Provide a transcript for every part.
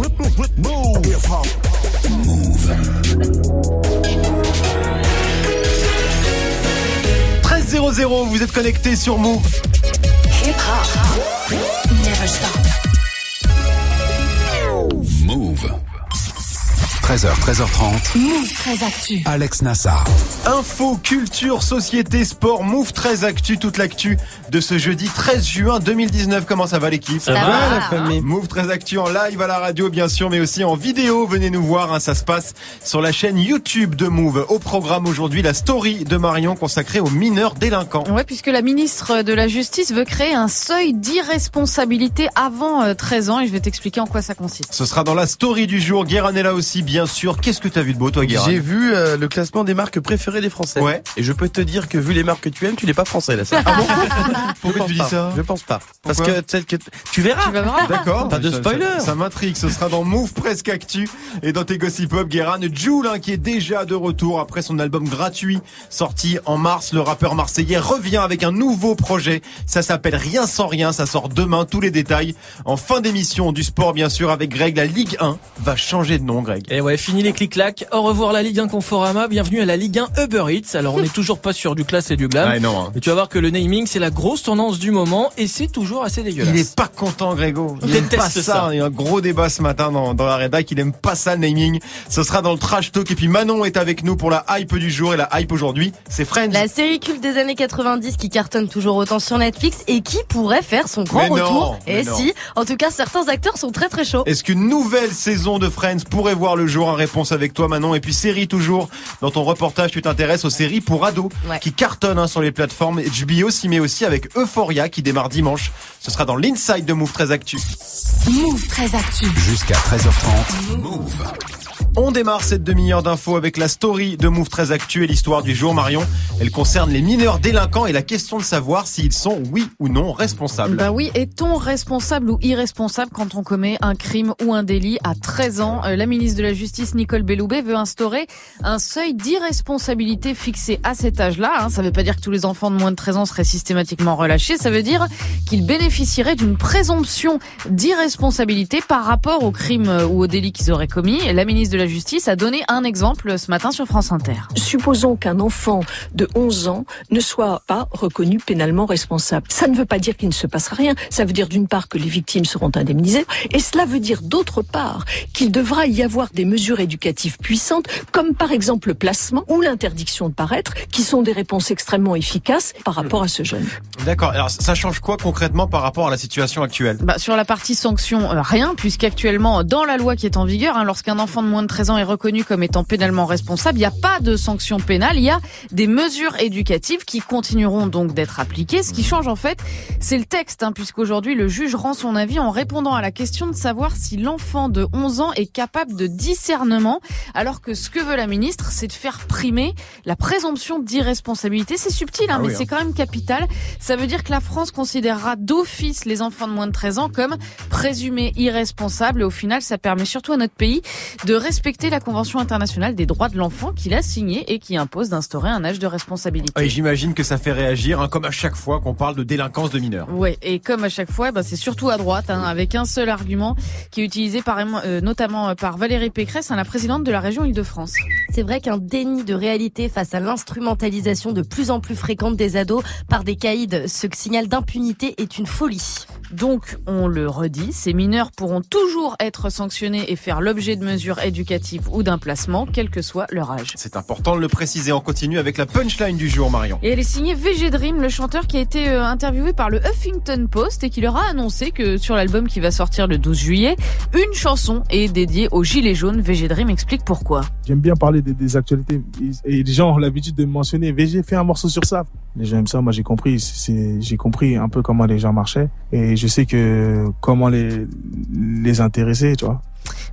Move. 13.00, vous êtes connecté sur Move. Hip hop. Never stop. 13h, 13h30. Move très actu. Alex Nassar. Info, culture, société, sport, Move 13 Actu, toute l'actu de ce jeudi 13 juin 2019. Comment ça va l'équipe? Ça, va, la famille Move 13 Actu en live à la radio bien sûr, mais aussi en vidéo. Venez nous voir, hein, ça se passe sur la chaîne YouTube de Move. Au programme aujourd'hui, la story de Marion consacrée aux mineurs délinquants. Ouais, puisque la ministre de la Justice veut créer un seuil d'irresponsabilité avant euh, 13 ans et je vais t'expliquer en quoi ça consiste. Ce sera dans la story du jour. Guérin est là aussi, bien sûr. Qu'est-ce que t'as vu de beau, toi, Guérin J'ai vu euh, le classement des marques préférées des Français. Ouais. Et je peux te dire que vu les marques que tu aimes, tu n'es pas français là. Ça. Ah bon Je Pourquoi pense tu dis pas. ça Je pense pas. Parce que celle que tu verras. Tu voir. D'accord. Pas de Ça- spoiler. Ça, ça m'intrigue. Ce sera dans Move Presque Actu et dans tes Gossip Pop. Guérin, Joule, hein, qui est déjà de retour après son album gratuit sorti en mars. Le rappeur marseillais revient avec un nouveau projet. Ça s'appelle Rien sans rien. Ça sort demain. Tous les détails en fin d'émission du sport, bien sûr, avec Greg. La Ligue 1 va changer de nom, Greg. Et ouais, fini les clics-clacs. Au revoir la Ligue 1 Conforama. Bienvenue à la Ligue 1 Uber Eats. Alors, on n'est toujours pas sur du classe et du glam. Ah, non. hein. Mais tu vas voir que le naming, c'est la grosse tendance du moment et c'est toujours assez dégueulasse. Il est pas content, Grégo. Il Il aime pas déteste ça. ça. Il y a un gros débat ce matin dans, dans la rédac. Il aime pas ça, le naming. Ce sera dans le trash talk. Et puis Manon est avec nous pour la hype du jour. Et la hype aujourd'hui, c'est Friends. La série culte des années 90 qui cartonne toujours autant sur Netflix et qui pourrait faire son grand Mais non, retour. mais et non. si, en tout cas, certains acteurs sont très très chauds. Est-ce qu'une nouvelle saison de Friends pourrait voir le jour? En réponse avec toi Manon. Et puis série toujours. Dans ton reportage, tu t'intéresses aux séries pour ados Ouais. qui cartonnent hein, sur les plateformes. HBO s'y met aussi avec Euphoria qui démarre dimanche. Ce sera dans l'Inside de Move 13 Actu. Move très actu. Jusqu'à 13h30. Move. On démarre cette demi-heure d'infos avec la story de Move 13 Actu et l'histoire du jour Marion. Elle concerne les mineurs délinquants et la question de savoir s'ils sont oui ou non responsables. Bah oui, est-on responsable ou irresponsable quand on commet un crime ou un délit à 13 ans? Euh, La ministre de la Justice, Nicole Belloubet, veut instaurer un seuil d'irresponsabilité fixé à cet âge-là. hein. Ça veut pas dire que tous les enfants de moins de 13 ans seraient systématiquement relâchés. Ça veut dire qu'ils bénéficieraient d'une présomption d'irresponsabilité par rapport au crime euh, ou au délit qu'ils auraient commis. La ministre de la Justice a donné un exemple ce matin sur France Inter. Supposons qu'un enfant de 11 ans ne soit pas reconnu pénalement responsable. Ça ne veut pas dire qu'il ne se passera rien. Ça veut dire d'une part que les victimes seront indemnisées et cela veut dire d'autre part qu'il devra y avoir des mesures éducatives puissantes comme par exemple le placement ou l'interdiction de paraître qui sont des réponses extrêmement efficaces par rapport à ce jeune. D'accord. Alors ça change quoi concrètement par rapport à la situation actuelle? Bah, sur la partie sanction, euh, rien, puisqu'actuellement, dans la loi qui est en vigueur, hein, lorsqu'un enfant de moins de 13 ans est reconnu comme étant pénalement responsable, il n'y a pas de sanction pénale, il y a des mesures éducatives qui continueront donc d'être appliquées. Ce qui change en fait, c'est le texte, hein, puisqu'aujourd'hui le juge rend son avis en répondant à la question de savoir si l'enfant de 11 ans est capable de discernement, alors que ce que veut la ministre, c'est de faire primer la présomption d'irresponsabilité. C'est subtil, hein, Ah mais oui, hein. c'est quand même capital. Ça veut dire que la France considérera d'office les enfants de moins de 13 ans comme présumés irresponsables. Et au final, ça permet surtout à notre pays de respecter la Convention internationale des droits de l'enfant qu'il a signée et qui impose d'instaurer un âge de responsabilité. Et j'imagine que ça fait réagir, hein, comme à chaque fois qu'on parle de délinquance de mineurs. Ouais, et comme à chaque fois, bah, c'est surtout à droite, hein, avec un seul argument qui est utilisé par, euh, notamment par Valérie Pécresse, hein, la présidente de la région Île-de-France. C'est vrai qu'un déni de réalité face à l'instrumentalisation de plus en plus fréquente des ados par des caïds, ce signal d'impunité est une folie. Donc, on le redit, ces mineurs pourront toujours être sanctionnés et faire l'objet de mesures éducatives ou d'un placement, quel que soit leur âge. C'est important de le préciser. On continue avec la punchline du jour, Marion. Et elle est signée VG Dream, le chanteur qui a été euh, interviewé par le Huffington Post et qui leur a annoncé que sur l'album qui va sortir le 12 juillet, une chanson est dédiée aux Gilets jaunes. VG Dream explique pourquoi. J'aime bien parler des, des actualités et les gens ont l'habitude de me mentionner VG fait un morceau sur ça. Les gens aiment ça, moi j'ai compris, j'ai compris un peu comment les gens marchaient et je sais que comment les les intéresser, tu vois.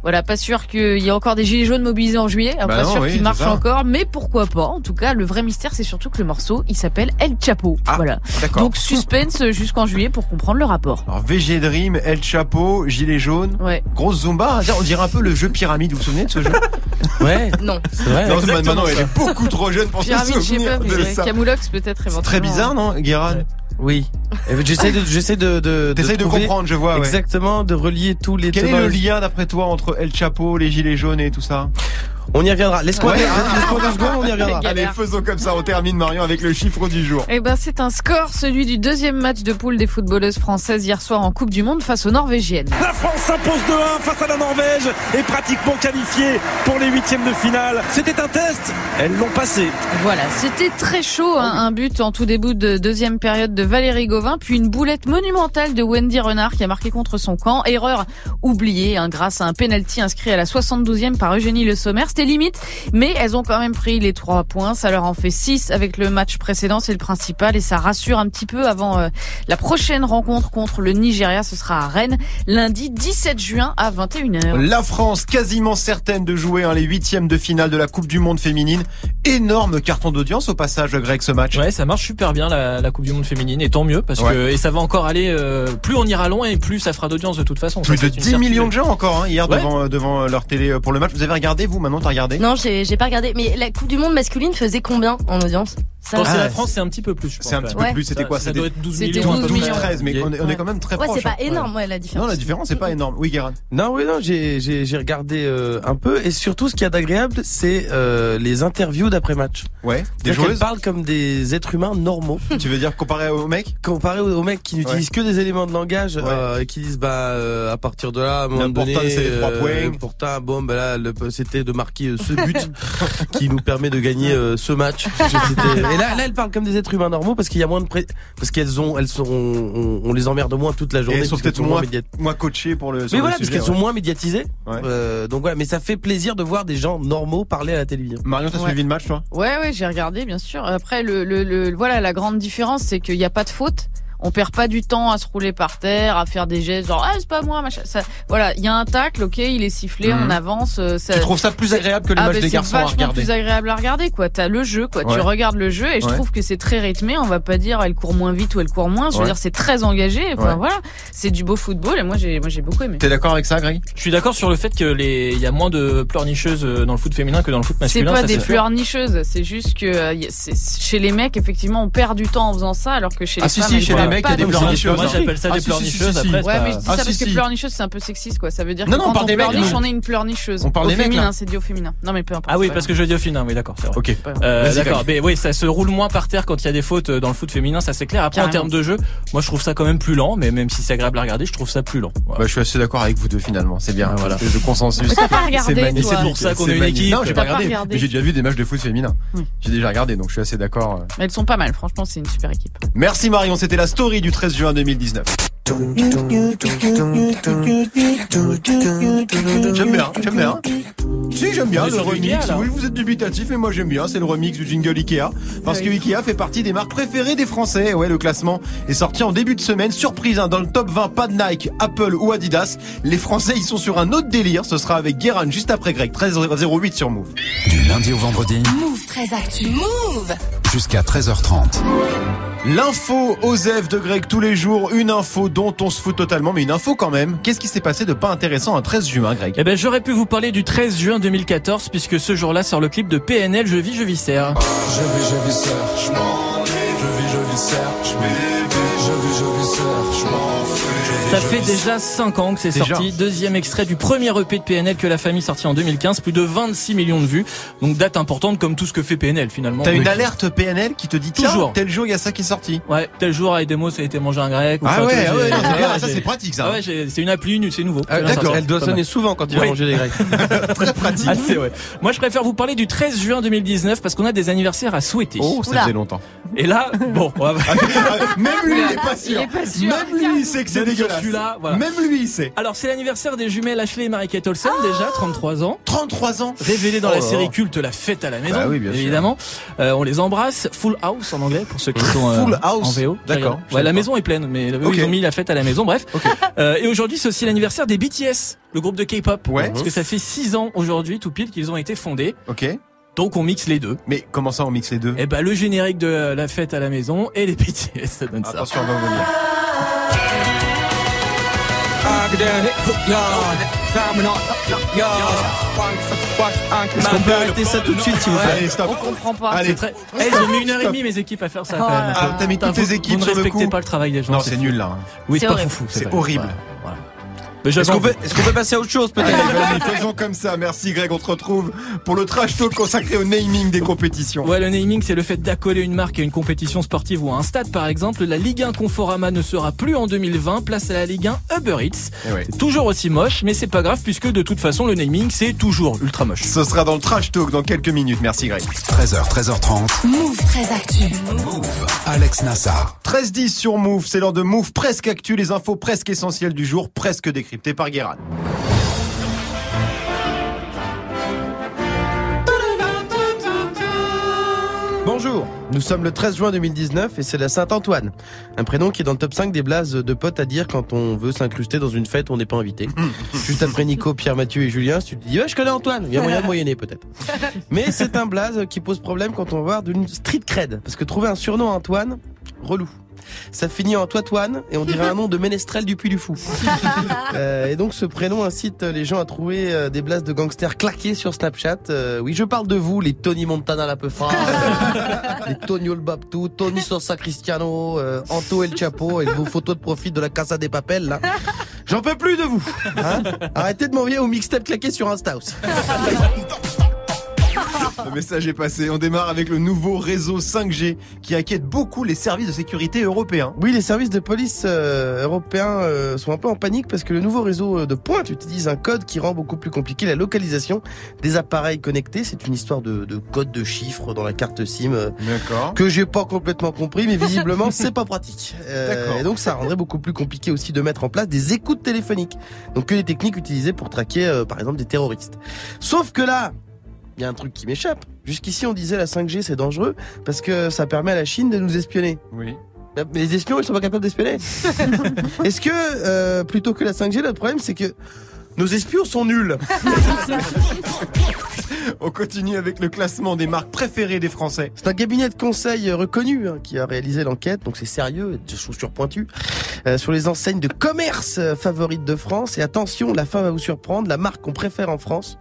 Voilà, pas sûr qu'il y ait encore des gilets jaunes mobilisés en juillet, Bah pas non, sûr oui, qu'ils marchent encore, mais pourquoi pas. En tout cas, le vrai mystère, c'est surtout que le morceau, il s'appelle El Chapo. Ah, voilà. Donc suspense jusqu'en juillet pour comprendre le rapport. Alors VG Dream, El Chapeau, Gilet jaune, Ouais. grosse Zumba. On dirait un peu le jeu pyramide. Vous vous souvenez de ce jeu Ouais, Non. c'est vrai. Non, exactement maintenant, elle est beaucoup trop jeune pour se Pyramide, je sais souvenir pas, de mais ça. Camoulox peut-être éventuellement. très bizarre, non, Guéran Oui. Et J'essaie de, j'essaie de, de, de comprendre, je vois, ouais. Exactement, de relier tous les Quel est le lien, d'après toi, entre El Chapo, les Gilets jaunes et tout ça? On y reviendra. Laisse-moi Ouais. laisse-moi deux secondes, on y reviendra. Allez, faisons comme ça, on termine, Marion, avec le chiffre du jour. Eh ben, c'est un score, celui du deuxième match de poule des footballeuses françaises hier soir en Coupe du Monde face aux Norvégiennes. La France s'impose 2-1 face à la Norvège et pratiquement qualifiée pour les huitièmes de finale. C'était un test, elles l'ont passé. Voilà, c'était très chaud, hein, un but en tout début de deuxième période de Valérie Gauvin, puis une boulette monumentale de Wendy Renard qui a marqué contre son camp. Erreur oubliée hein, grâce à un penalty inscrit à la 72e par Eugénie Le Sommer. C'était limite, mais elles ont quand même pris les trois points. Ça leur en fait six avec le match précédent, c'est le principal, et ça rassure un petit peu avant euh, la prochaine rencontre contre le Nigeria. Ce sera à Rennes, lundi 17 juin à 21h. La France, quasiment certaine de jouer hein, les huitièmes de finale de la Coupe du Monde féminine. Énorme carton d'audience au passage, Greg, ce match. Ouais, ça marche super bien la, la Coupe du Monde féminine et tant mieux parce Ouais. que et ça va encore aller euh, plus on ira loin et plus ça fera d'audience de toute façon. Plus Ça, de c'est une 10 millions de gens encore hein, hier Ouais. devant, euh, devant leur télé euh, pour le match. Vous avez regardé, vous, maintenant, t'as regardé? Non, j'ai pas regardé. Mais la Coupe du Monde masculine faisait combien en audience? Ça, Quand c'est Ah, la France, c'est un petit peu plus. C'est un petit peu Ouais. plus, c'était quoi? Ça C'était doit être 12 C'était millions. un 12 peu 12, près. millions. 13, mais on est, on est Ouais. quand même très Ouais, proche. c'est pas hein. énorme, ouais, la différence. Non, la différence, c'est pas énorme. Oui, Guérin. Non, oui, non, j'ai, regardé euh, un peu et surtout ce qu'il y a d'agréable, c'est euh, les interviews d'après match. Ouais. Des joueuses parlent comme des êtres humains normaux, Tu veux dire comparé aux mecs? Comparé aux, aux mecs qui n'utilisent que des éléments de langage Ouais. euh, et qui disent bah euh, à partir de là, à un moment L'important, donné, c'est les trois points. Pourtant, bon, bah là, le- c'était de marquer euh, ce but qui nous permet de gagner euh, ce match. Et là, là, elles parlent comme des êtres humains normaux parce qu'il y a moins de pré... parce qu'elles ont, elles sont, on, on les emmerde moins toute la Et journée. elles sont peut-être moins, médiat- moins coachées pour le. Mais le voilà, parce sujet, qu'elles sont moins médiatisées. Ouais. Euh, donc voilà, mais ça fait plaisir de voir des gens normaux parler à la télévision. Marion, t'as Ouais. suivi le match, toi? Ouais, ouais, j'ai regardé, bien sûr. Après, le, le, le- voilà, la grande différence, c'est qu'il n'y a pas de faute. On perd pas du temps à se rouler par terre, à faire des gestes genre ah c'est pas moi machin. Ça, voilà, il y a un tacle, ok, il est sifflé, Mhm. on avance. euh, Ça, Tu trouves ça plus agréable que les ah, matchs ben, des c'est garçons à regarder plus agréable à regarder quoi. T'as le jeu quoi. Tu regardes le jeu et je Ouais. trouve que c'est très rythmé. On va pas dire elle court moins vite ou elle court moins. Je veux Ouais. dire c'est très engagé. Enfin Ouais. voilà, c'est du beau football et moi j'ai moi j'ai beaucoup aimé. T'es d'accord avec ça, Greg Je suis d'accord sur le fait que les il y a moins de pleurnicheuses euh, dans le foot féminin que dans le foot C'est masculin. pas ça, des pleurnicheuses, c'est juste que euh, c'est- chez les mecs effectivement on perd du temps en faisant ça alors que chez les Ah, si, femmes les mecs, il y a des pleurnicheuses. Moi j'appelle ça Ah, des si, pleurnicheuses. Après, Ouais, mais je dis Ah, ça si, parce que pleurnicheuse c'est un peu sexiste quoi. Ça veut dire que Non, non, on quand parle on des mecs, pleurniche, on est une pleurnicheuse. On parle des mecs, c'est dit au féminin. Non mais peu importe. Ah oui, parce que je dis au féminin, oui d'accord. c'est vrai. Ok. Euh, Vas-y, d'accord, mais oui, ça se roule moins par terre quand il y a des fautes euh, dans le foot féminin, ça c'est clair. Après, en termes de jeu, moi je trouve ça quand même plus lent, mais même si c'est agréable à regarder, je trouve ça plus lent. Bah, je suis assez d'accord avec vous deux finalement, c'est bien. Ah, voilà. Le consensus. T'as pas regardé, C'est magnifique. C'est pour ça qu'on est une équipe. Non, j'ai pas regardé. j'ai déjà vu des matchs de foot féminin. J'ai déjà regardé, donc je suis assez d'accord. Mais elles sont pas mal, franchement, c'est une super équipe. Merci Marion, c'était la story du 13 juin 2019. J'aime bien, j'aime bien. Si, j'aime bien le remix. Ikea, oui, vous êtes dubitatif, mais moi j'aime bien. C'est le remix du jingle Ikea. Parce que Ikea fait partie des marques préférées des Français. Ouais, le classement est sorti en début de semaine. Surprise, hein, dans le top 20, pas de Nike, Apple ou Adidas. Les Français, ils sont sur un autre délire. Ce sera avec Guérin juste après Greg. 13h08 sur Move. Du lundi au vendredi Move très actu. Move. jusqu'à 13h30. L'info Osef de Greg tous les jours, une info dont on se fout totalement, mais une info quand même. Qu'est-ce qui s'est passé de pas intéressant un 13 juin, Greg? Eh ben, j'aurais pu vous parler du 13 juin 2014, puisque ce jour-là sort le clip de PNL Je vis, je vis serre. Je vis, je vis je m'en vais. Je vis, je vis seul, je bébé. Je vis, je vis je m'en. Ça fait déjà 5 ans que c'est sorti. Deuxième extrait du premier EP de PNL que la famille sorti en 2015. Plus de 26 millions de vues. Donc date importante comme tout ce que fait PNL finalement. T'as une alerte PNL qui te dit tiens, Toujours. tel jour il y a ça qui est sorti. Ouais, tel jour avec Demo ça a été mangé un grec. ou Ah ouais, ah ouais, c'est Ah bien, ouais, ça c'est pratique ça. Ah ouais, c'est une appli, une- c'est nouveau. Ah, d'accord. Elle doit sonner souvent quand il va manger les grecs. Très pratique. Assez, ouais. Moi, je préfère vous parler du 13 juin 2019 parce qu'on a des anniversaires à souhaiter. Oh, ça Oula. faisait longtemps. Et là, bon, on va- Même lui, il est pas sûr. Même lui, il sait que c'est Même sur celui-là, voilà. Même lui, il sait. Alors, c'est l'anniversaire des jumelles Ashley et Marie-Kate Olsen, déjà, 33 ans. 33 ans. Révélées dans Oh la là série culte La Fête à la Maison, Bah oui, bien sûr. évidemment. Euh, on les embrasse. Full House en anglais, pour ceux qui sont euh, Full House. en VO. D'accord, Ouais, la maison est pleine, mais eux, ils ont mis La Fête à la Maison, bref. Ok. Euh, et aujourd'hui, c'est aussi l'anniversaire des BTS, le groupe de K-pop. Ouais. Parce que ça fait 6 ans aujourd'hui, tout pile, qu'ils ont été fondés. Ok. Donc, on mixe les deux. Mais comment ça on mixe les deux? Et bah, le générique de La Fête à la Maison et les BTS, ça donne ça. Attention, on va revenir. Est-ce qu'on peut arrêter ça tout de suite, s'il vous plaît Allez, stop. On comprend pas. Allez, très... Eh, ils ont mis une heure et demie, mes équipes, à faire ça. Ah, quand même. ah, t'as mis toutes tes vous- équipes Vous ne respectez pas le travail des gens. Non, c'est nul là. Oui, c'est pas foufou. C'est horrible. Voilà, Est-ce qu'on peut, est-ce qu'on peut passer à autre chose peut-être faisons comme ça. Merci Greg, on te retrouve pour le trash talk consacré au naming des compétitions. Ouais, le naming, c'est le fait d'accoler une marque à une compétition sportive ou à un stade, par exemple. La Ligue 1 Conforama ne sera plus en 2020. Place à la Ligue 1 Uber Eats. Eh ouais. Toujours aussi moche, mais c'est pas grave puisque de toute façon, le naming, c'est toujours ultra moche. Ce sera dans le trash talk dans quelques minutes. Merci Greg. 13h, 13h30. Move très actu. Alex Nassar. 13-10 sur Move, c'est l'heure de Move presque actu, les infos presque essentielles du jour, presque par Guérin. Bonjour, nous sommes le 13 juin 2019 et c'est la Saint-Antoine. Un prénom qui est dans le top 5 des blazes de potes à dire quand on veut s'incruster dans une fête où on n'est pas invité. Juste après Nico, Pierre, Mathieu et Julien, si tu te dis ouais je connais Antoine, il y a moyen de moyenner peut-être. Mais c'est un blaze qui pose problème quand on va voir d'une street cred. Parce que trouver un surnom à Antoine, relou. Ça finit en Toitoine et on dirait un nom de ménestrel du Puy du Fou. Euh, et donc ce prénom incite les gens à trouver euh, des blases de gangsters claqués sur Snapchat. Euh, oui, je parle de vous, les Tony Montana la peu les Tonio le Babtou, Tony Sosa Cristiano, euh, Anto El Chapo et vos photos de profil de la Casa des Papels là. J'en peux plus de vous. hein. Arrêtez de m'envoyer au mixtape claqué sur Insta aussi. Le message est passé. On démarre avec le nouveau réseau 5G qui inquiète beaucoup les services de sécurité européens. Oui, les services de police euh, européens euh, sont un peu en panique parce que le nouveau réseau de pointe utilise un code qui rend beaucoup plus compliqué la localisation des appareils connectés. C'est une histoire de, de code de chiffres dans la carte SIM euh, que j'ai pas complètement compris, mais visiblement c'est pas pratique. Euh, et donc ça rendrait beaucoup plus compliqué aussi de mettre en place des écoutes téléphoniques. Donc que les techniques utilisées pour traquer euh, par exemple des terroristes. Sauf que là, il y a un truc qui m'échappe. Jusqu'ici on disait la 5G c'est dangereux parce que ça permet à la Chine de nous espionner. Oui. Mais les espions, ils sont pas capables d'espionner. Est-ce que, euh, plutôt que la 5G, le problème, c'est que nos espions sont nuls? On continue avec le classement des marques préférées des Français. C'est un cabinet de conseil reconnu hein, qui a réalisé l'enquête, donc c'est sérieux, de chaussures pointues, euh, sur les enseignes de commerce euh, favorites de France. Et attention, la fin va vous surprendre, la marque qu'on préfère en France,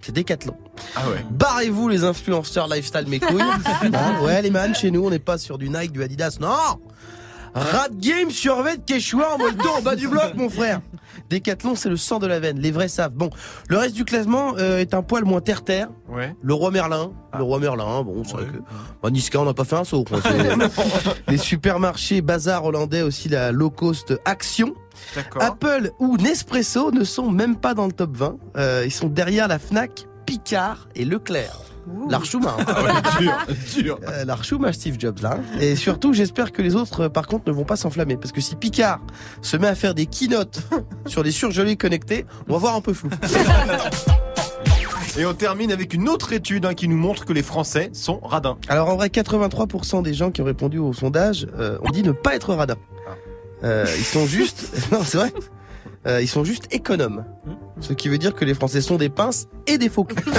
c'est Decathlon. Ah ouais. Barrez-vous les influenceurs lifestyle mes couilles. Hein, ouais les man, chez nous on n'est pas sur du Nike, du Adidas, non Rat Game survêt de Quechua en en bas du bloc mon frère. Décathlon c'est le sang de la veine, les vrais savent. Bon, le reste du classement euh, est un poil moins terre-terre. Ouais. Le roi Merlin, le roi Merlin, bon c'est vrai que... Bah, Niska on n'a pas fait un saut. les supermarchés bazar hollandais aussi la low cost Action. Apple ou Nespresso ne sont même pas dans le top 20. Euh, ils sont derrière la Fnac, Picard et Leclerc. L'Archouma. hein. Ah ouais, dur, dur. Euh, L'Archouma Steve Jobs là. Et surtout, j'espère que les autres, euh, par contre, ne vont pas s'enflammer. Parce que si Picard se met à faire des keynotes sur les surgelés connectés, on va voir un peu flou. Et on termine avec une autre étude hein, qui nous montre que les Français sont radins. Alors en vrai, 83% des gens qui ont répondu au sondage euh, ont dit ne pas être radin. Euh, ils sont juste... non, c'est vrai. Euh, ils sont juste économes. Ce qui veut dire que les Français sont des pinces et des faux culs.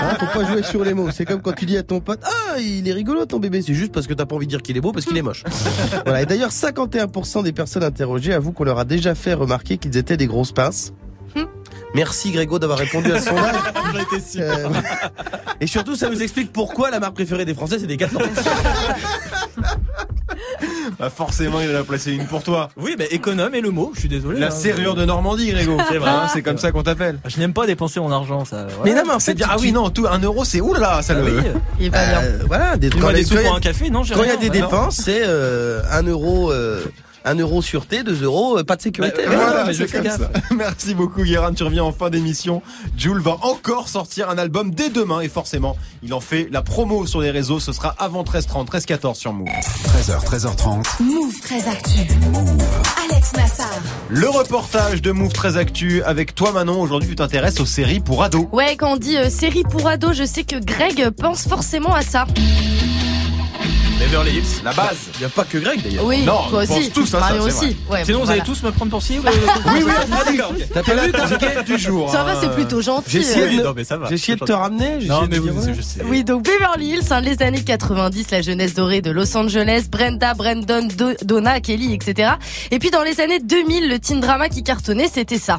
Hein, faut pas jouer sur les mots. C'est comme quand tu dis à ton pote Ah, il est rigolo ton bébé. C'est juste parce que t'as pas envie de dire qu'il est beau parce qu'il est moche. Voilà. Et d'ailleurs, 51% des personnes interrogées avouent qu'on leur a déjà fait remarquer qu'ils étaient des grosses pinces. Merci Grégo d'avoir répondu à ce sondage. Euh, et surtout, ça nous explique pourquoi la marque préférée des Français, c'est des Decathlon. Bah forcément, il en a placé une pour toi. Oui, bah, économe est le mot, je suis désolé. La hein. serrure de Normandie, Grégo. C'est vrai. Hein, c'est comme ça qu'on t'appelle. Je n'aime pas dépenser mon argent, ça. Mais non, mais en C'est fait, bien. Ah oui, non, tout un euro, c'est oulala, ça Ah le. oui. Il est pas bien. Euh, voilà, des, quand des quand il y pour a- un café, non j'ai quand il y a des dépenses, c'est euh, 1 euro, euh, 1 euro sûreté, 2 euros, euh, pas de sécurité. Bah, Voilà. Voilà, mais je c'est fais comme gaffe. ça. Merci beaucoup, Guérin. Tu reviens en fin d'émission. Jules va encore sortir un album dès demain et forcément, il en fait la promo sur les réseaux. Ce sera avant 13h30, 13h14 sur Move. 13h, 13h30. Move très actu. Alex Nassar. Le reportage de Move très actu avec toi, Manon. Aujourd'hui, tu t'intéresses aux séries pour ados. Ouais, quand on dit euh, série pour ados, je sais que Greg pense forcément à ça. Beverly Hills. La base. Il n'y a pas que Greg d'ailleurs. Oui, Non, toi on pense aussi. tous à ça, Mario c'est aussi. Ouais, Sinon, vous voilà. allez tous me prendre pour cible Oui, oui, Ah, d'accord. T'as pas vu la quête du jour. Ça va, hein. c'est plutôt gentil. J'ai essayé euh. de- Oui, non, mais ça va. J'ai essayé de te ramener. j'ai Non, mais vous, je sais. Oui, donc Beverly Hills, hein, les années 90, la jeunesse dorée de Los Angeles, Brenda, Brandon, Do- Donna, Kelly, etc. Et puis dans les années 2000, le teen drama qui cartonnait, c'était ça.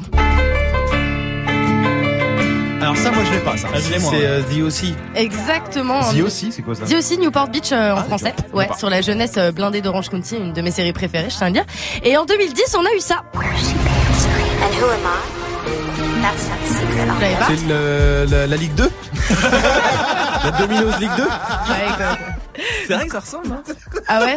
Alors ça, moi je l'ai pas ça. Ah, je l'ai, moi. C'est euh, The aussi. Exactement. The aussi, c'est quoi ça The aussi Newport Beach euh, en Ah, français. Ouais, sur la jeunesse euh, blindée d'Orange County, une de mes séries préférées, je tiens à le dire. Et en 2010, on a eu ça. And who am I? That's not a secret. Vous l'avez pas C'est le- la, la Ligue 2 La Domino's Ligue 2 Ouais, quoi. C'est vrai que ça ressemble. Hein Ah ouais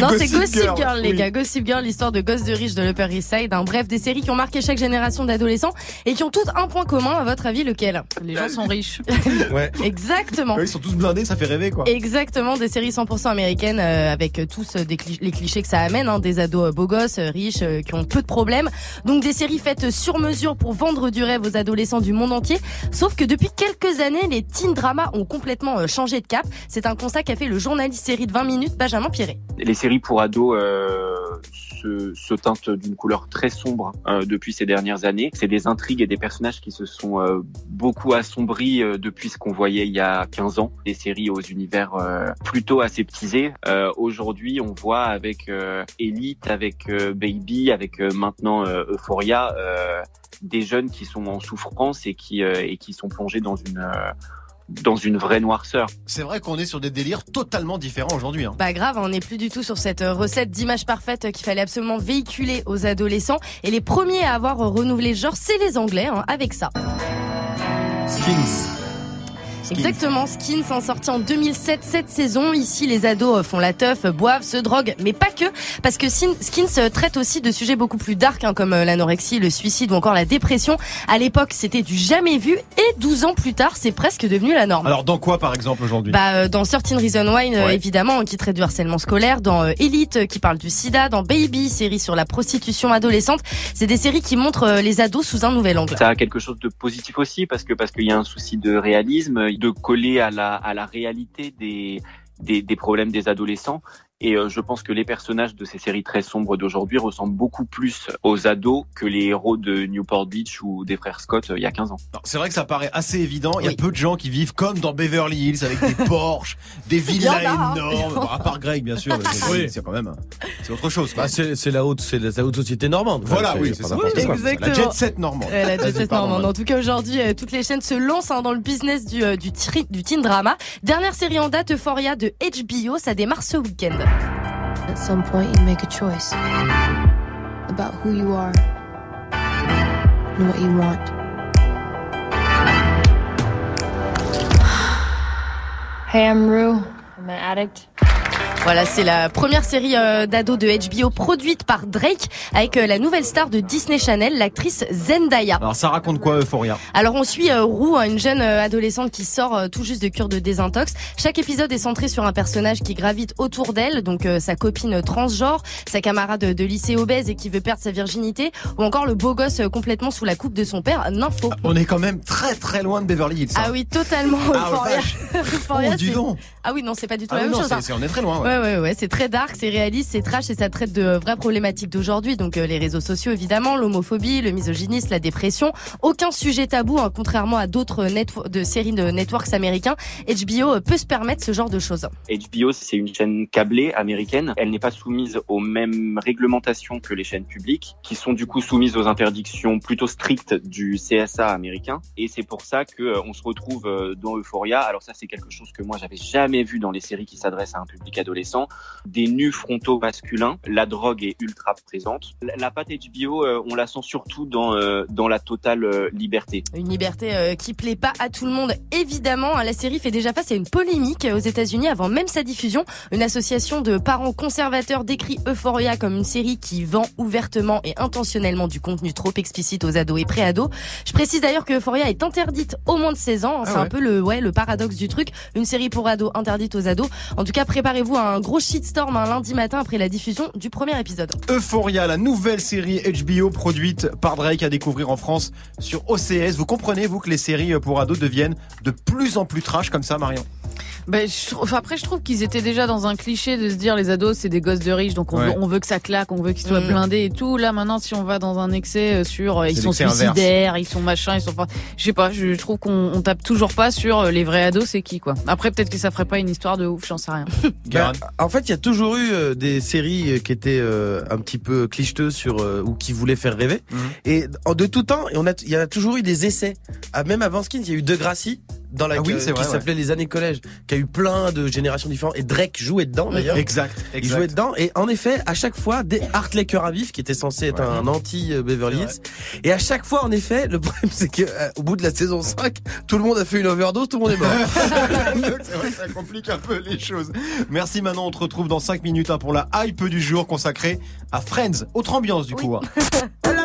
Non, c'est Gossip Gossip Girl, Girl, les oui. gars. Gossip Girl, l'histoire de gosses de riches de l'Upper East Side. Hein. Bref, des séries qui ont marqué chaque génération d'adolescents et qui ont toutes un point commun. À votre avis, lequel? Les gens sont riches. Ouais. Exactement. Ouais, Ils sont tous blindés, ça fait rêver quoi. Exactement, des séries 100% américaines euh, avec euh, tous euh, des cli- les clichés que ça amène, hein, des ados euh, beaux gosses, euh, riches, euh, qui ont peu de problèmes. Donc des séries faites sur mesure pour vendre du rêve aux adolescents du monde entier. Sauf que depuis quelques années, les teen dramas ont complètement euh, changé de cap. C'est un constat qu'a fait le journaliste série de 20 minutes Benjamin Piré. Les séries pour ados euh, se, teintent d'une couleur très sombre euh, depuis ces dernières années. C'est des intrigues et des personnages qui se sont euh, beaucoup assombris depuis ce qu'on voyait il y a 15 ans. Des séries aux univers plutôt aseptisés. Aujourd'hui, on voit avec Elite, avec Baby, avec maintenant Euphoria, des jeunes qui sont en souffrance et qui sont plongés dans une... dans une vraie noirceur. C'est vrai qu'on est sur des délires totalement différents aujourd'hui. Hein. Pas grave, on n'est plus du tout sur cette euh, recette d'image parfaite euh, qu'il fallait absolument véhiculer aux adolescents. Et les premiers à avoir renouvelé le genre, c'est les Anglais, hein, avec ça. Skins. Exactement, Skins en sorti en 2007 cette saison. Ici, les ados euh, font la teuf, euh, boivent, se droguent, mais pas que, parce que Skins traite aussi de sujets beaucoup plus dark, hein, comme euh, l'anorexie, le suicide ou encore la dépression. À l'époque, c'était du jamais vu, et 12 ans plus tard, c'est presque devenu la norme. Alors dans quoi par exemple aujourd'hui? Bah, euh, dans 13 Reasons Why, euh, Ouais. évidemment, qui traite du harcèlement scolaire, dans euh, Elite, qui parle du sida, dans Baby, série sur la prostitution adolescente. C'est des séries qui montrent euh, les ados sous un nouvel angle. Ça a quelque chose de positif aussi parce que parce qu'il y a un souci de réalisme, de coller à la à la réalité des des, des problèmes des adolescents. Et euh, je pense que les personnages de ces séries très sombres d'aujourd'hui ressemblent beaucoup plus aux ados que les héros de Newport Beach ou des frères Scott euh, il y a 15 ans. C'est vrai que ça paraît assez évident. Il y a peu de gens qui vivent comme dans Beverly Hills avec des Porsche, des villas a, hein. énormes. Bon, à part Greg, bien sûr. Oui. C'est quand même, c'est autre chose. Bah, c'est la haute, c'est la, la haute société normande. voilà, oui, c'est ça. Exactement. La jet set normande. Euh, la jet set normande. En tout cas, aujourd'hui, euh, toutes les chaînes se lancent hein, dans le business du, euh, du, tri- du teen drama. Dernière série en date, Euphoria de HBO, ça démarre ce week-end. At some point, you make a choice about who you are and what you want. Hey, I'm Rue. I'm an addict. Voilà, c'est la première série euh, d'ado de HBO produite par Drake avec euh, la nouvelle star de Disney Channel, l'actrice Zendaya. Alors ça raconte quoi Euphoria? Alors on suit euh, Rue, une jeune adolescente qui sort tout juste de cure de désintox. Chaque épisode est centré sur un personnage qui gravite autour d'elle, donc sa copine transgenre, sa camarade de lycée obèse et qui veut perdre sa virginité, ou encore le beau gosse complètement sous la coupe de son père, Nympho. On est quand même très très loin de Beverly Hills. hein. Ah oui, totalement. Ah, Euphoria. Oh, dis c'est- donc. Ah oui, non, c'est pas du tout Ah la même non, chose. c'est- hein. c'est- on est très loin. Ouais. Ouais, ouais, ouais, c'est très dark, c'est réaliste, c'est trash et ça traite de vraies problématiques d'aujourd'hui. Donc euh, les réseaux sociaux, évidemment, l'homophobie, le misogynisme, la dépression. Aucun sujet tabou, hein, contrairement à d'autres de séries de networks américains. HBO euh, peut se permettre ce genre de choses. HBO, c'est une chaîne câblée américaine. Elle n'est pas soumise aux mêmes réglementations que les chaînes publiques, qui sont du coup soumises aux interdictions plutôt strictes du CSA américain. Et c'est pour ça que euh, on se retrouve euh, dans Euphoria. Alors ça, c'est quelque chose que moi j'avais jamais vu dans les séries qui s'adressent à un public adolescent. Des nus frontaux masculins. La drogue est ultra présente. La, la patte HBO, euh, on la sent surtout dans euh, dans la totale euh, liberté. Une liberté euh, qui plaît pas à tout le monde, évidemment. hein. La série fait déjà face à une polémique aux États-Unis avant même sa diffusion. Une association de parents conservateurs décrit Euphoria comme une série qui vend ouvertement et intentionnellement du contenu trop explicite aux ados et pré-ados. Je précise d'ailleurs que Euphoria est interdite au moins de 16 ans. C'est Ah ouais. un peu le, ouais, le paradoxe du truc. Une série pour ados interdite aux ados. En tout cas, préparez-vous à un gros shitstorm un lundi matin après la diffusion du premier épisode. Euphoria, la nouvelle série HBO produite par Drake à découvrir en France sur OCS. Vous comprenez, vous, que les séries pour ados deviennent de plus en plus trash comme ça, Marion? Ben, je trouve- enfin, après, je trouve qu'ils étaient déjà dans un cliché de se dire les ados, c'est des gosses de riches, donc on, Ouais. veut, on veut que ça claque, on veut qu'ils soient Mm. blindés et tout. Là, maintenant, si on va dans un excès euh, sur euh, ils sont inverse. suicidaires, ils sont machin, ils sont. Je sais pas, je trouve qu'on on tape toujours pas sur euh, les vrais ados, c'est qui quoi. Après, peut-être que ça ferait pas une histoire de ouf, j'en sais rien. Bah, en fait, il y a toujours eu des séries qui étaient euh, un petit peu clicheteuses sur euh, ou qui voulaient faire rêver. Mhm. Et en de tout temps, et on a, il y a toujours eu des essais. Ah, même avant Skins, il y a eu Degrassi dans la Ah oui, qui ouais. s'appelait Les années collège, qui a eu plein de générations différentes. Et Drake jouait dedans d'ailleurs. Exact, Il jouait dedans et en effet à chaque fois des Hartley Cœur à vif qui était censé être Ouais. un anti Beverly Hills et à chaque fois en effet le problème c'est que euh, au bout de la saison 5 tout le monde a fait une overdose tout le monde est mort c'est vrai que ça complique un peu les choses. Merci Manon, on te retrouve dans 5 minutes hein, pour la hype du jour consacrée à Friends. Autre ambiance du coup. hein.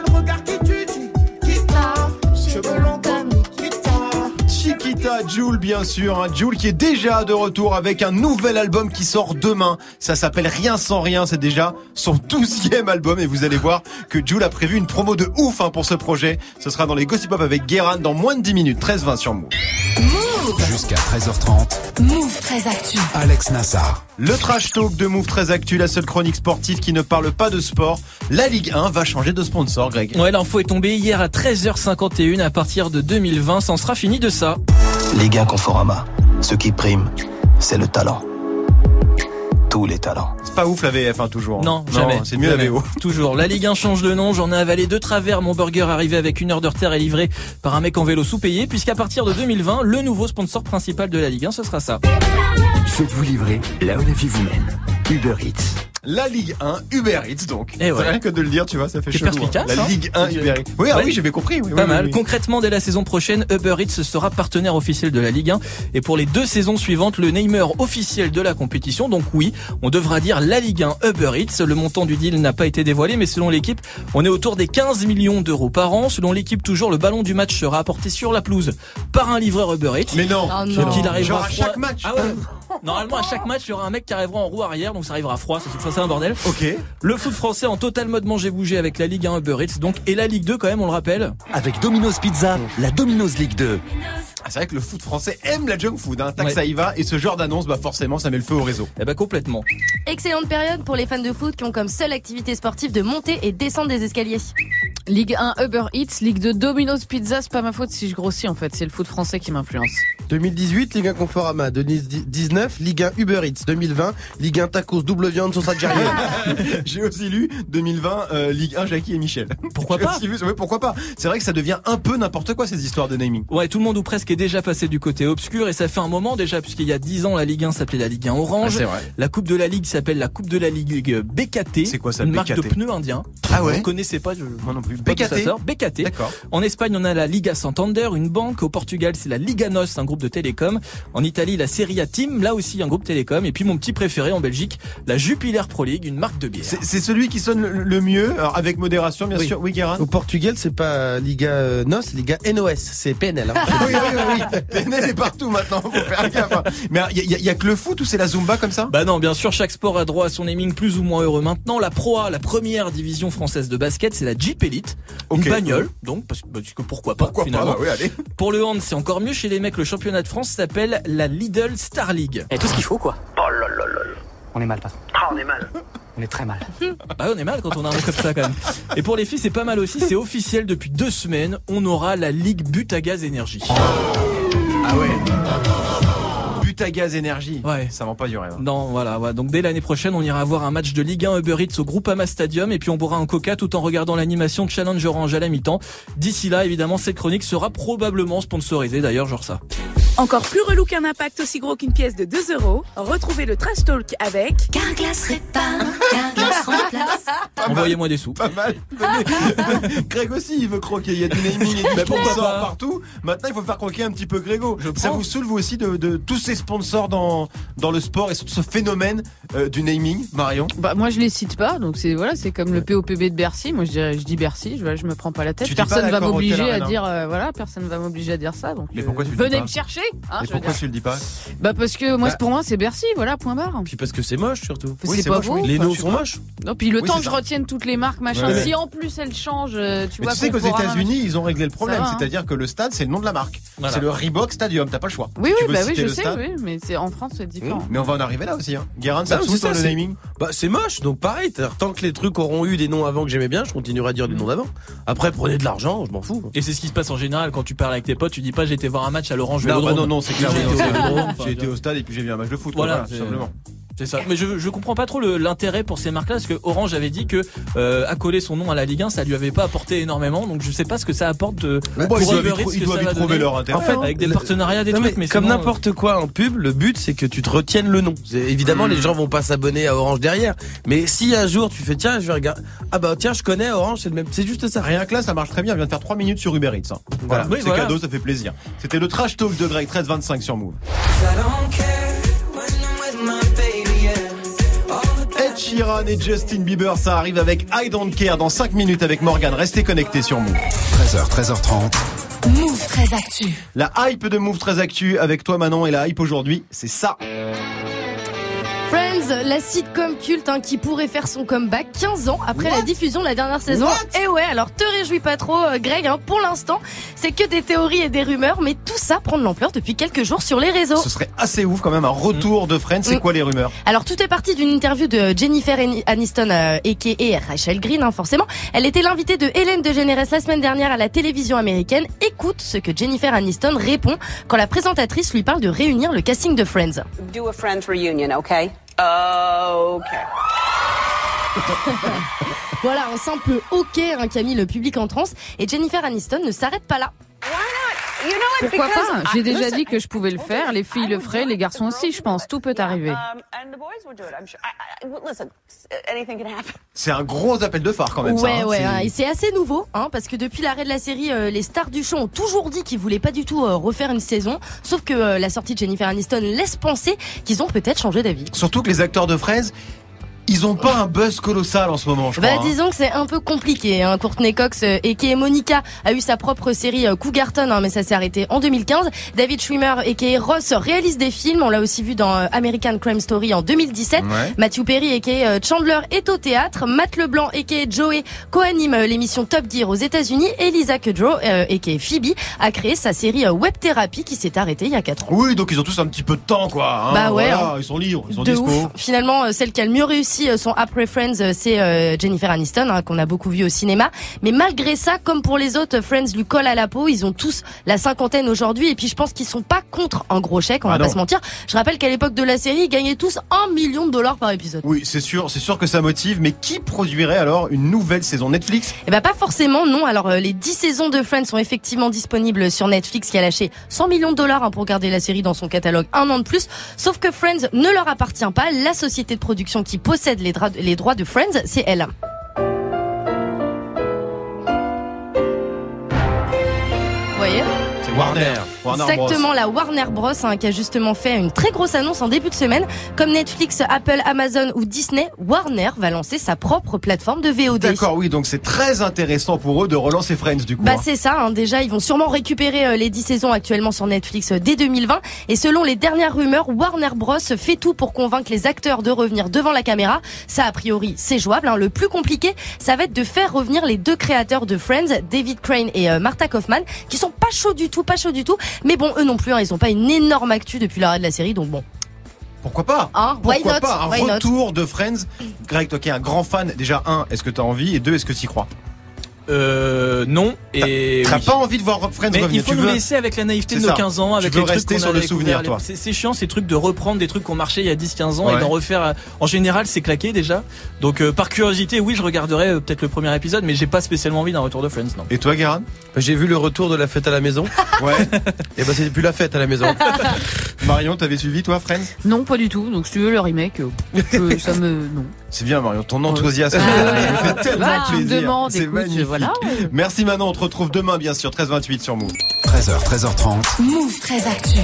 Chiquita, Jules bien sûr, hein. Jules qui est déjà de retour avec un nouvel album qui sort demain. Ça s'appelle Rien sans rien, c'est déjà son douzième album et vous allez voir que Jules a prévu une promo de ouf hein, pour ce projet. Ce sera dans les Gossip Pop avec Guérin dans moins de 10 minutes, 13-20 sur Move. Jusqu'à 13h30, Move très actu. Alex Nassar. Le trash talk de Move très actu, la seule chronique sportive qui ne parle pas de sport. La Ligue 1 va changer de sponsor, Greg. Ouais, l'info est tombée hier à 13h51. À partir de 2020, ça en sera fini de ça. Ligue 1 Conforama. Ce qui prime, c'est le talent. Tous les talents. C'est pas ouf la VF hein, toujours. Non, jamais. c'est mieux Jamais. la VO. Toujours. La Ligue 1 change de nom. J'en ai avalé deux travers. Mon burger arrivé avec une heure de retard et livré par un mec en vélo sous-payé. Puisqu'à partir de 2020, le nouveau sponsor principal de la Ligue 1, ce sera ça. Faites-vous livrer là où la vie vous mène. Uber Eats. La Ligue 1 Uber Eats donc. Eh ouais. C'est rien que de le dire, tu vois, ça fait chelou. hein. La hein. Ligue 1 Uber Eats. Oui, ah oui, j'avais compris. oui, Pas oui, mal. oui. Concrètement, dès la saison prochaine, Uber Eats sera partenaire officiel de la Ligue 1 et pour les deux saisons suivantes, le namer officiel de la compétition. Donc oui, on devra dire la Ligue 1 Uber Eats. Le montant du deal n'a pas été dévoilé, mais selon l'équipe, on est autour des 15 millions d'euros par an. Selon l'équipe, toujours le ballon du match sera apporté sur la pelouse par un livreur Uber Eats. Mais non. Oh Donc il arrivera Genre à froid. chaque match. Ah ouais. Normalement, à chaque match, il y aura un mec qui arrivera en roue arrière, donc ça arrivera froid. Ça, c'est un bordel. Ok. Le foot français en total mode manger bouger avec la Ligue 1 Uber Eats, donc et la Ligue 2 quand même, on le rappelle. Avec Domino's Pizza, la Domino's League 2. Ah, c'est vrai que le foot français aime la junk food. Hein. Ouais. ça y va. Et ce genre d'annonce, bah forcément, ça met le feu au réseau. Eh ben complètement. Excellente période pour les fans de foot qui ont comme seule activité sportive de monter et descendre des escaliers. Ligue 1 Uber Eats, Ligue 2 Domino's Pizza, c'est pas ma faute si je grossis en fait, c'est le foot français qui m'influence. 2018 Ligue 1 Conforama 2019 Ligue 1 Uber Eats 2020 Ligue 1 Tacos double viande sauce algérienne J'ai aussi lu 2020 euh, Ligue 1 Jackie et Michel. Pourquoi pas aussi vu- ouais, pourquoi pas C'est vrai que ça devient un peu n'importe quoi ces histoires de naming. Ouais, tout le monde ou presque est déjà passé du côté obscur et ça fait un moment déjà puisqu'il y a 10 ans la Ligue 1 s'appelait la Ligue 1 Ah, Orange. c'est vrai. la Coupe de la Ligue s'appelle la Coupe de la Ligue BKT. C'est quoi ça, Une marque de pneus indiens. Ah ouais Vous connaissez pas, je... Moi non plus. BKT. BKT. D'accord. En Espagne, on a la Liga Santander, une banque. Au Portugal, c'est la Liga Nos, un groupe de télécom. En Italie, la Serie A Team, là aussi un groupe télécom. Et puis mon petit préféré en Belgique, la Jupiler Pro League, une marque de bière. C'est c'est celui qui sonne le, le mieux, alors avec modération bien Oui. sûr. Oui, Guérin Au Portugal c'est pas Liga euh, NOS Liga NOS c'est PNL hein. oui, oui, oui, oui. PNL est partout maintenant, faut faire gaffe. hein. Mais il y, a- y a que le foot ou c'est la Zumba comme ça? Bah non, bien sûr, chaque sport a droit à son naming plus ou moins heureux. Maintenant, la Pro A, la première division française de basket, c'est la Jeep Elite, Ok. une bagnole. Donc, parce, que- parce que pourquoi pas Pourquoi pas finalement. Bah oui, allez. Pour le hand, c'est encore mieux chez les mecs. Le championnat de France s'appelle la Lidl Star League. Et tout ce qu'il faut, quoi. Oh là là là là. On est mal, patron. Ah, on est mal. On est très mal. Bah on est mal quand on a un nom comme ça quand même. Et pour les filles, c'est pas mal aussi. C'est officiel depuis deux semaines. On aura la Ligue But à Gaz Énergie. Ah ouais. But à gaz énergie. Ouais. Ça va pas durer. hein. Non, voilà, voilà. Donc dès l'année prochaine, on ira voir un match de Ligue 1 Uber Eats au Groupama Stadium et puis on boira un coca tout en regardant l'animation de Challenge Orange à la mi-temps. D'ici là, évidemment, cette chronique sera probablement sponsorisée. D'ailleurs, genre ça. Encore plus relou qu'un impact aussi gros qu'une pièce de 2 euros, retrouvez le Trash Talk avec Carglass répare, Carglass remplace. Envoyez-moi des sous. Pas mal. Greg aussi, il veut croquer. Il y a du naming et du Mais pourquoi sponsor pas partout. Maintenant, il faut faire croquer un petit peu Grégo. Ça vous saoule, vous aussi, de, de tous ces sponsors dans, dans le sport et surtout ce phénomène euh, du naming, Marion? Bah moi je les cite pas, donc c'est voilà, c'est comme le POPB de Bercy. Moi je dirais, je dis Bercy, je, je me prends pas la tête. Tu personne va m'obliger à dire, euh, voilà, personne va m'obliger à dire ça. Donc Mais euh, tu venez me chercher, hein, Et je veux pourquoi dire. tu le dis pas Bah parce que moi Bah. pour moi c'est Bercy, voilà, point barre. Puis parce que c'est moche surtout. Oui, c'est pas moche, beau. oui. Les noms sont moches. Non, puis le Oui, temps c'est que je ça. retienne toutes les marques, machin. Ouais, ouais. Si en plus elles changent, euh, tu Mais vois. tu sais qu'aux États-Unis, ils ont réglé le problème, va, hein. c'est-à-dire que le stade, c'est le nom de la marque. Voilà. C'est le Reebok Stadium, t'as pas le choix. Oui, Tu oui, veux bah oui, citer je le sais, stade oui, mais c'est en France c'est différent. Mais on va en arriver là aussi. Hein. Guérin, ça Bah, c'est ça, toi, le c'est- naming Bah c'est moche, donc pareil, tant que les trucs auront eu des noms avant que j'aimais bien, je continuerai à dire des noms d'avant. Après prenez de l'argent, je m'en fous. Et c'est ce qui se passe en général quand tu parles avec tes potes, tu dis pas j'ai été voir un match à l'Orange Non, bah. Non, non, c'est clair. J'ai été au stade et puis j'ai vu un match de foot. Voilà, simplement. C'est ça. Mais je, je comprends pas trop le- l'intérêt pour ces marques-là, parce que Orange avait dit que euh, accoler son nom à la Ligue 1, ça lui avait pas apporté énormément. Donc je sais pas ce que ça apporte de, Bon, pour ils doivent Uber Eats, ils doivent y va trouver leur intérêt. En fait, avec des partenariats, des Non, trucs, mais mais comme n'importe quoi en pub, le but c'est que tu te retiennes le nom. Évidemment, les gens vont pas s'abonner à Orange derrière. Mais si un jour tu fais tiens, je vais regarder. Ah bah tiens, je connais Orange, c'est le même. C'est juste ça. Rien que là, ça marche très bien. Il vient de faire 3 minutes sur Uber Eats. hein. Voilà, Oui, c'est voilà. cadeau, ça fait plaisir. C'était le trash talk de Greg 1325 sur Move. Sheeran et Justin Bieber, ça arrive avec I Don't Care dans 5 minutes avec Morgan. Restez connectés sur Move. 13h, 13h30. Move très actu. La hype de Move très actu avec toi Manon et la hype aujourd'hui, c'est ça. Friends, la sitcom culte hein, qui pourrait faire son comeback 15 ans après la diffusion de la dernière saison. et ouais, alors te réjouis pas trop, euh, Greg. hein, pour l'instant, c'est que des théories et des rumeurs, mais tout ça prend de l'ampleur depuis quelques jours sur les réseaux. Ce serait assez ouf quand même un retour de Friends. C'est Mm. quoi les rumeurs? Alors tout est parti d'une interview de Jennifer Ani- Aniston euh, et Rachel Green hein, forcément. Elle était l'invitée de Hélène DeGeneres la semaine dernière à la télévision américaine. Écoute ce que Jennifer Aniston répond quand la présentatrice lui parle de réunir le casting de Friends. Do a Friends reunion, okay? Okay. Voilà un simple OK hein, qui a mis le public en transe et Jennifer Aniston ne s'arrête pas là. Pourquoi pas? I- J'ai déjà dit que je pouvais le faire. Les filles le feraient, les garçons aussi, je pense. Tout peut arriver. Um, and the boys would do it, I'm sure. I, I, well, listen, anything can happen. C'est un gros appel de phare quand même. ça, ouais, hein. ouais, C'est- et c'est assez nouveau, hein, parce que depuis l'arrêt de la série, euh, les stars du show ont toujours dit qu'ils voulaient pas du tout euh, refaire une saison, sauf que euh, la sortie de Jennifer Aniston laisse penser qu'ils ont peut-être changé d'avis. Surtout que les acteurs de Friends, ils ont pas un buzz colossal en ce moment, je Bah crois. hein. disons que c'est un peu compliqué. Hein. Courtney Cox euh, et qui Monica a eu sa propre série euh, Cougarton, hein, mais ça s'est arrêté en 2015. David Schwimmer et qui Ross réalise des films. On l'a aussi vu dans euh, American Crime Story en 2017. Ouais. Matthew Perry et qui Chandler est au théâtre. Matt Leblanc et qui Joey co-anime l'émission Top Gear aux États-Unis. Et Lisa Kudrow et qui Phoebe a créé sa série Web Therapy qui s'est arrêtée il y a 4 ans. Oui, donc ils ont tous un petit peu de temps, quoi. hein. Bah ouais, Voilà, hein. Ils sont libres, ils sont de dispo. ouf. Finalement, celle qui a le mieux réussi euh, son après Friends, euh, c'est euh, Jennifer Aniston, hein, qu'on a beaucoup vu au cinéma. Mais malgré ça, comme pour les autres, Friends lui colle à la peau. Ils ont tous la cinquantaine aujourd'hui. Et puis je pense qu'ils sont pas contre un gros chèque, on Ah va pas non. se mentir. Je rappelle qu'à l'époque de la série, ils gagnaient tous un million de dollars par épisode. Oui, c'est sûr, c'est sûr que ça motive, mais qui produirait alors une nouvelle saison Netflix? Eh ben pas forcément, non. Alors les 10 saisons de Friends sont effectivement disponibles sur Netflix qui a lâché 100 millions de dollars hein, pour garder la série dans son catalogue un an de plus. Sauf que Friends ne leur appartient pas. La société de production qui possède les, les droits de Friends, c'est elle. Vous voyez? C'est Warner. Warner Bros. Exactement, la Warner Bros. hein, qui a justement fait une très grosse annonce en début de semaine. Comme Netflix, Apple, Amazon ou Disney, Warner va lancer sa propre plateforme de VOD. D'accord, oui, donc c'est très intéressant pour eux de relancer Friends du coup. Bah hein. c'est ça, hein. déjà ils vont sûrement récupérer euh, les 10 saisons actuellement sur Netflix euh, dès 2020 et selon les dernières rumeurs, Warner Bros fait tout pour convaincre les acteurs de revenir devant la caméra. Ça a priori c'est jouable, hein. le plus compliqué ça va être de faire revenir les deux créateurs de Friends, David Crane et euh, Martha Kaufman, qui sont pas chauds du tout, pas chauds du tout, mais bon eux non plus, hein, ils ont pas une énorme actu depuis l'arrêt de la série donc bon. Pourquoi pas Hein, why Pourquoi not, pas un why not. retour de Friends Greg, toi qui es un grand fan, déjà un, est-ce que t'as envie Et deux, est-ce que t'y crois Euh, non. Et T'as oui. pas envie de voir Friends Mais revenir il faut tu nous veux- laisser avec la naïveté de nos ça. 15 ans, avec tu veux les trucs rester qu'on sur a le souvenir, l'époque. C'est c'est chiant ces trucs de reprendre des trucs qui ont marché il y a 10-15 ans Ouais. et d'en refaire. euh, En général, c'est claqué déjà. Donc euh, par curiosité, oui, je regarderai euh, peut-être le premier épisode, mais j'ai pas spécialement envie d'un retour de Friends, non. Et toi, Guérin? Bah, J'ai vu le retour de la fête à la maison. Ouais. Et bah c'est plus la fête à la maison. Marion, t'avais suivi toi, Friends? Non, pas du tout. Donc si tu veux le remake, euh, ça me non. C'est bien, Marion, ton enthousiasme Ah me fait tellement tu me plaisir. demandes, C'est écoute, magnifique. Voilà. Merci Manon, on te retrouve demain, bien sûr, 13h28 sur Move. 13h, 13h30. Move très actu.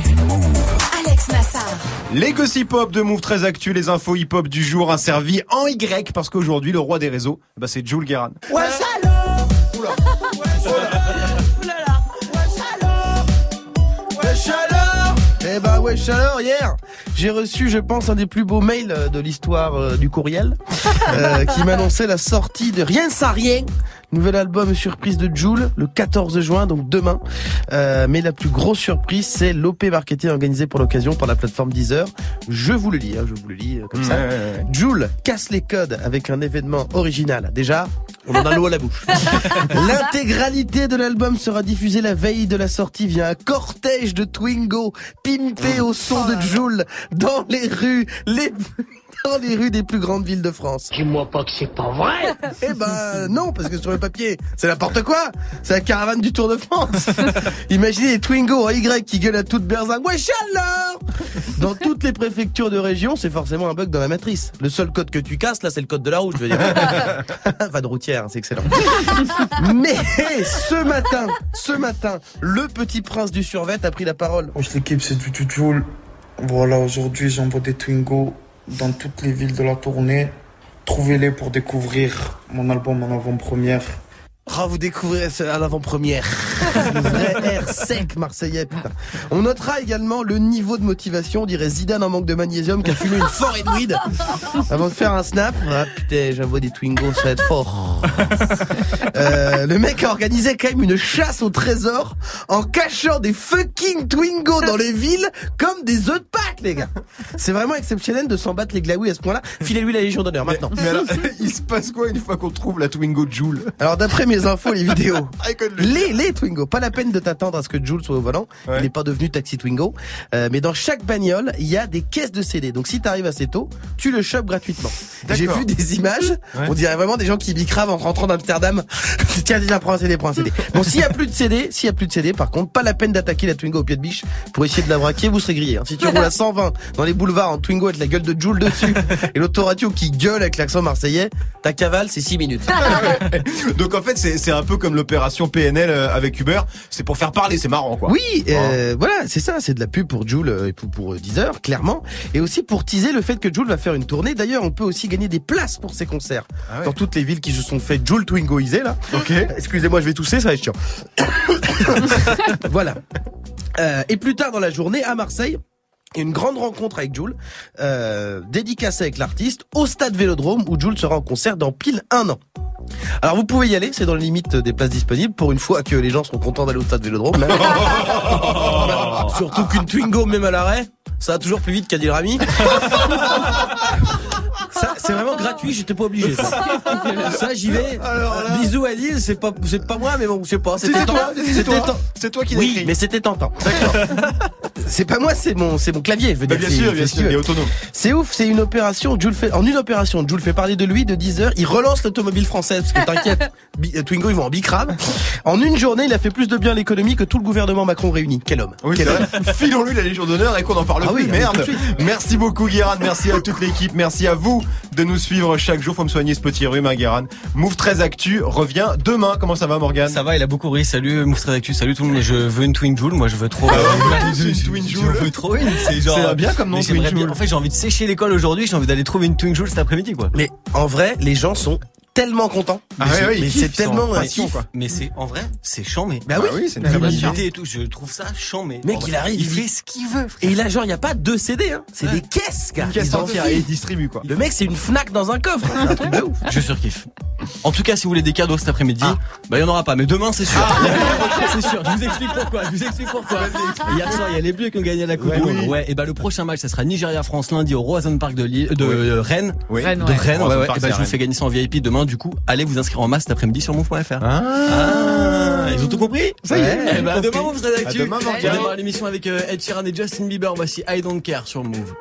Alex Nassar. Les gossip hop de Move très actu, les infos hip hop du jour, servi en Y, parce qu'aujourd'hui, le roi des réseaux, bah, c'est Jules Guérin. Ouais, alors Oula. Ouais, alors Wesh alors Eh bah ouais, chaleur hier. J'ai reçu, je pense, un des plus beaux mails euh, de l'histoire euh, du courriel, euh, qui m'annonçait la sortie de Rien sans rien, nouvel album surprise de Joule, le 14 juin, donc demain. Euh, mais la plus grosse surprise, c'est l'OP marketing organisé pour l'occasion par la plateforme Deezer. Je vous le lis, hein, je vous le lis euh, comme ça. Joule casse les codes avec un événement original. Déjà, on en a l'eau à la bouche. L'intégralité de l'album sera diffusée la veille de la sortie via un cortège de Twingo pimpé au son de Joule dans les rues, les dans les rues des plus grandes villes de France. Dis-moi pas que c'est pas vrai. Eh ben non, parce que sur le papier, c'est n'importe quoi. C'est la caravane du Tour de France. Imaginez les Twingo en Y qui gueulent à toute berzingue. Ouais, chaleur Dans toutes les préfectures de région, c'est forcément un bug dans la matrice. Le seul code que tu casses, là, c'est le code de la route, je veux dire. Pas de routière, c'est excellent. Mais ce matin, ce matin, le petit prince du survêt a pris la parole. Wesh l'équipe, c'est du. Voilà, aujourd'hui j'envoie des Twingo dans toutes les villes de la tournée. Trouvez-les pour découvrir mon album en avant-première. Oh, vous découvrez ce- à l'avant-première. Le vrai air sec marseillais, putain. On notera également le niveau de motivation, on dirait Zidane en manque de magnésium qui a fumé une forêt de weed avant de faire un snap. Ah putain, j'envoie des Twingos, ça va être fort. Euh, le mec a organisé quand même une chasse au trésor en cachant des fucking Twingos dans les villes comme des œufs de Pâques, les gars. C'est vraiment exceptionnel de s'en battre les glaouis à ce point-là. Filez-lui la Légion d'honneur maintenant. Mais alors, il se passe quoi une fois qu'on trouve la Twingo Joule Alors d'après mes infos, les vidéos, les, les Twingo, pas la peine de t'attendre à ce que Jules soit au volant, il n'est pas devenu taxi Twingo, Euh, mais dans chaque bagnole, il y a des caisses de CD. Donc si t'arrives assez tôt, tu le chopes gratuitement. J'ai vu des images, on dirait vraiment des gens qui bicravent en rentrant d'Amsterdam. Tiens, tiens, prends un CD, prends un CD. Bon, s'il y a plus de CD, s'il y a plus de CD, par contre, pas la peine d'attaquer la Twingo au pied de biche pour essayer de la braquer, vous serez grillé. hein. Si tu roules à 120 dans les boulevards en Twingo avec la gueule de Jules dessus et l'autoradio qui gueule avec l'accent marseillais, ta cavale, c'est 6 minutes. Donc en fait, c'est un peu comme l'opération PNL euh, avec Uber. C'est pour faire parler, c'est marrant quoi. Oui, euh, voilà, c'est ça, c'est de la pub pour Joule euh, et pour, pour Deezer, clairement, et aussi pour teaser le fait que Joule va faire une tournée. D'ailleurs, on peut aussi gagner des places pour ses concerts Ah ouais. dans toutes les villes qui se sont fait Joule Twingoiser là. Excusez-moi, je vais tousser, ça va être chiant. voilà. Euh, et plus tard dans la journée, à Marseille. Une grande rencontre avec Jules, euh, dédicacée avec l'artiste au stade Vélodrome où Jules sera en concert dans pile un an. Alors vous pouvez y aller, c'est dans les limites des places disponibles pour une fois que les gens seront contents d'aller au stade Vélodrome. Surtout qu'une Twingo même à l'arrêt, ça va toujours plus vite qu'Adil Rami. Ça, c'est vraiment gratuit, j'étais pas obligé. Ça, Ça, j'y vais. Bisous Adil, c'est pas, c'est pas moi, mais bon, je sais pas. C'était toi, c'était toi. C'est toi qui l'as Oui, mais c'était tentant. C'est pas moi, c'est mon, c'est mon clavier. Je veux Bah, dire, bien sûr, bien sûr, il est autonome. C'est ouf, c'est une opération. Jules fait, en une opération, Jules fait parler de lui de 10 heures. Il relance l'automobile française, parce que t'inquiète, euh, Twingo, ils vont en bicrave. En une journée, il a fait plus de bien à l'économie que tout le gouvernement Macron réuni. Quel homme. Oui, Quel homme. Filons-lui la Légion d'honneur et qu'on en parle Ah plus. oui, Merde. Merci beaucoup, Guérin. Merci à toute l'équipe. Merci à vous de nous suivre chaque jour. Faut me soigner ce petit rhume, hein, Guérin. Move 13 Actu revient demain. Comment ça va, Morgan Ça va, il a beaucoup ri. Salut, Mousse Très Actu. Salut tout le monde. Je veux une Twin Joule. Moi, je veux trop. Ah euh, une je- Twin je- Joule. Je veux trop une. C'est genre. C'est bien comme nom, mais Twin Joule. En fait, j'ai envie de sécher l'école aujourd'hui. J'ai envie d'aller trouver une Twin Joule cet après-midi, quoi. Mais en vrai, les gens sont tellement contents. Ah Mais ouais, c'est tellement passion, kiff. quoi. Mais c'est, en vrai, c'est chambé. Bah oui, Ah oui, c'est une très bonne L'humilité idée. et tout, je trouve ça chambé. Mec, il arrive, il il fait ce qu'il veut. frère. Et il a genre, il y a pas deux CD, hein. C'est des caisses, gars. Une caisse entière et il distribue, quoi. Le mec, c'est une Fnac dans un coffre. C'est un truc de ouf. Je surkiffe. En tout cas, si vous voulez des cadeaux cet après-midi, Ah. bah il y en aura pas, mais demain c'est sûr. c'est sûr. Je vous explique pourquoi. Je vous explique pourquoi. Hier soir, il y a les Bleus qui ont gagné la Coupe Ouais, du Monde. oui. Ouais. Et bah le prochain match, ça sera Nigeria-France lundi au Roison Park de, Lille- de Oui. euh, Rennes. Oui. Rennes, De ouais. Rennes. Ouais, ouais. Et bah je vous fais gagner ça en VIP demain. Du coup, allez vous inscrire en masse cet après-midi sur move.fr. Ah, ils ont tout compris Ça y est, j'ai bah, compris. demain, vous serez À d'actu. demain, On démarre l'émission avec euh, Ed Sheeran et Justin Bieber. Voici I Don't Care sur Move.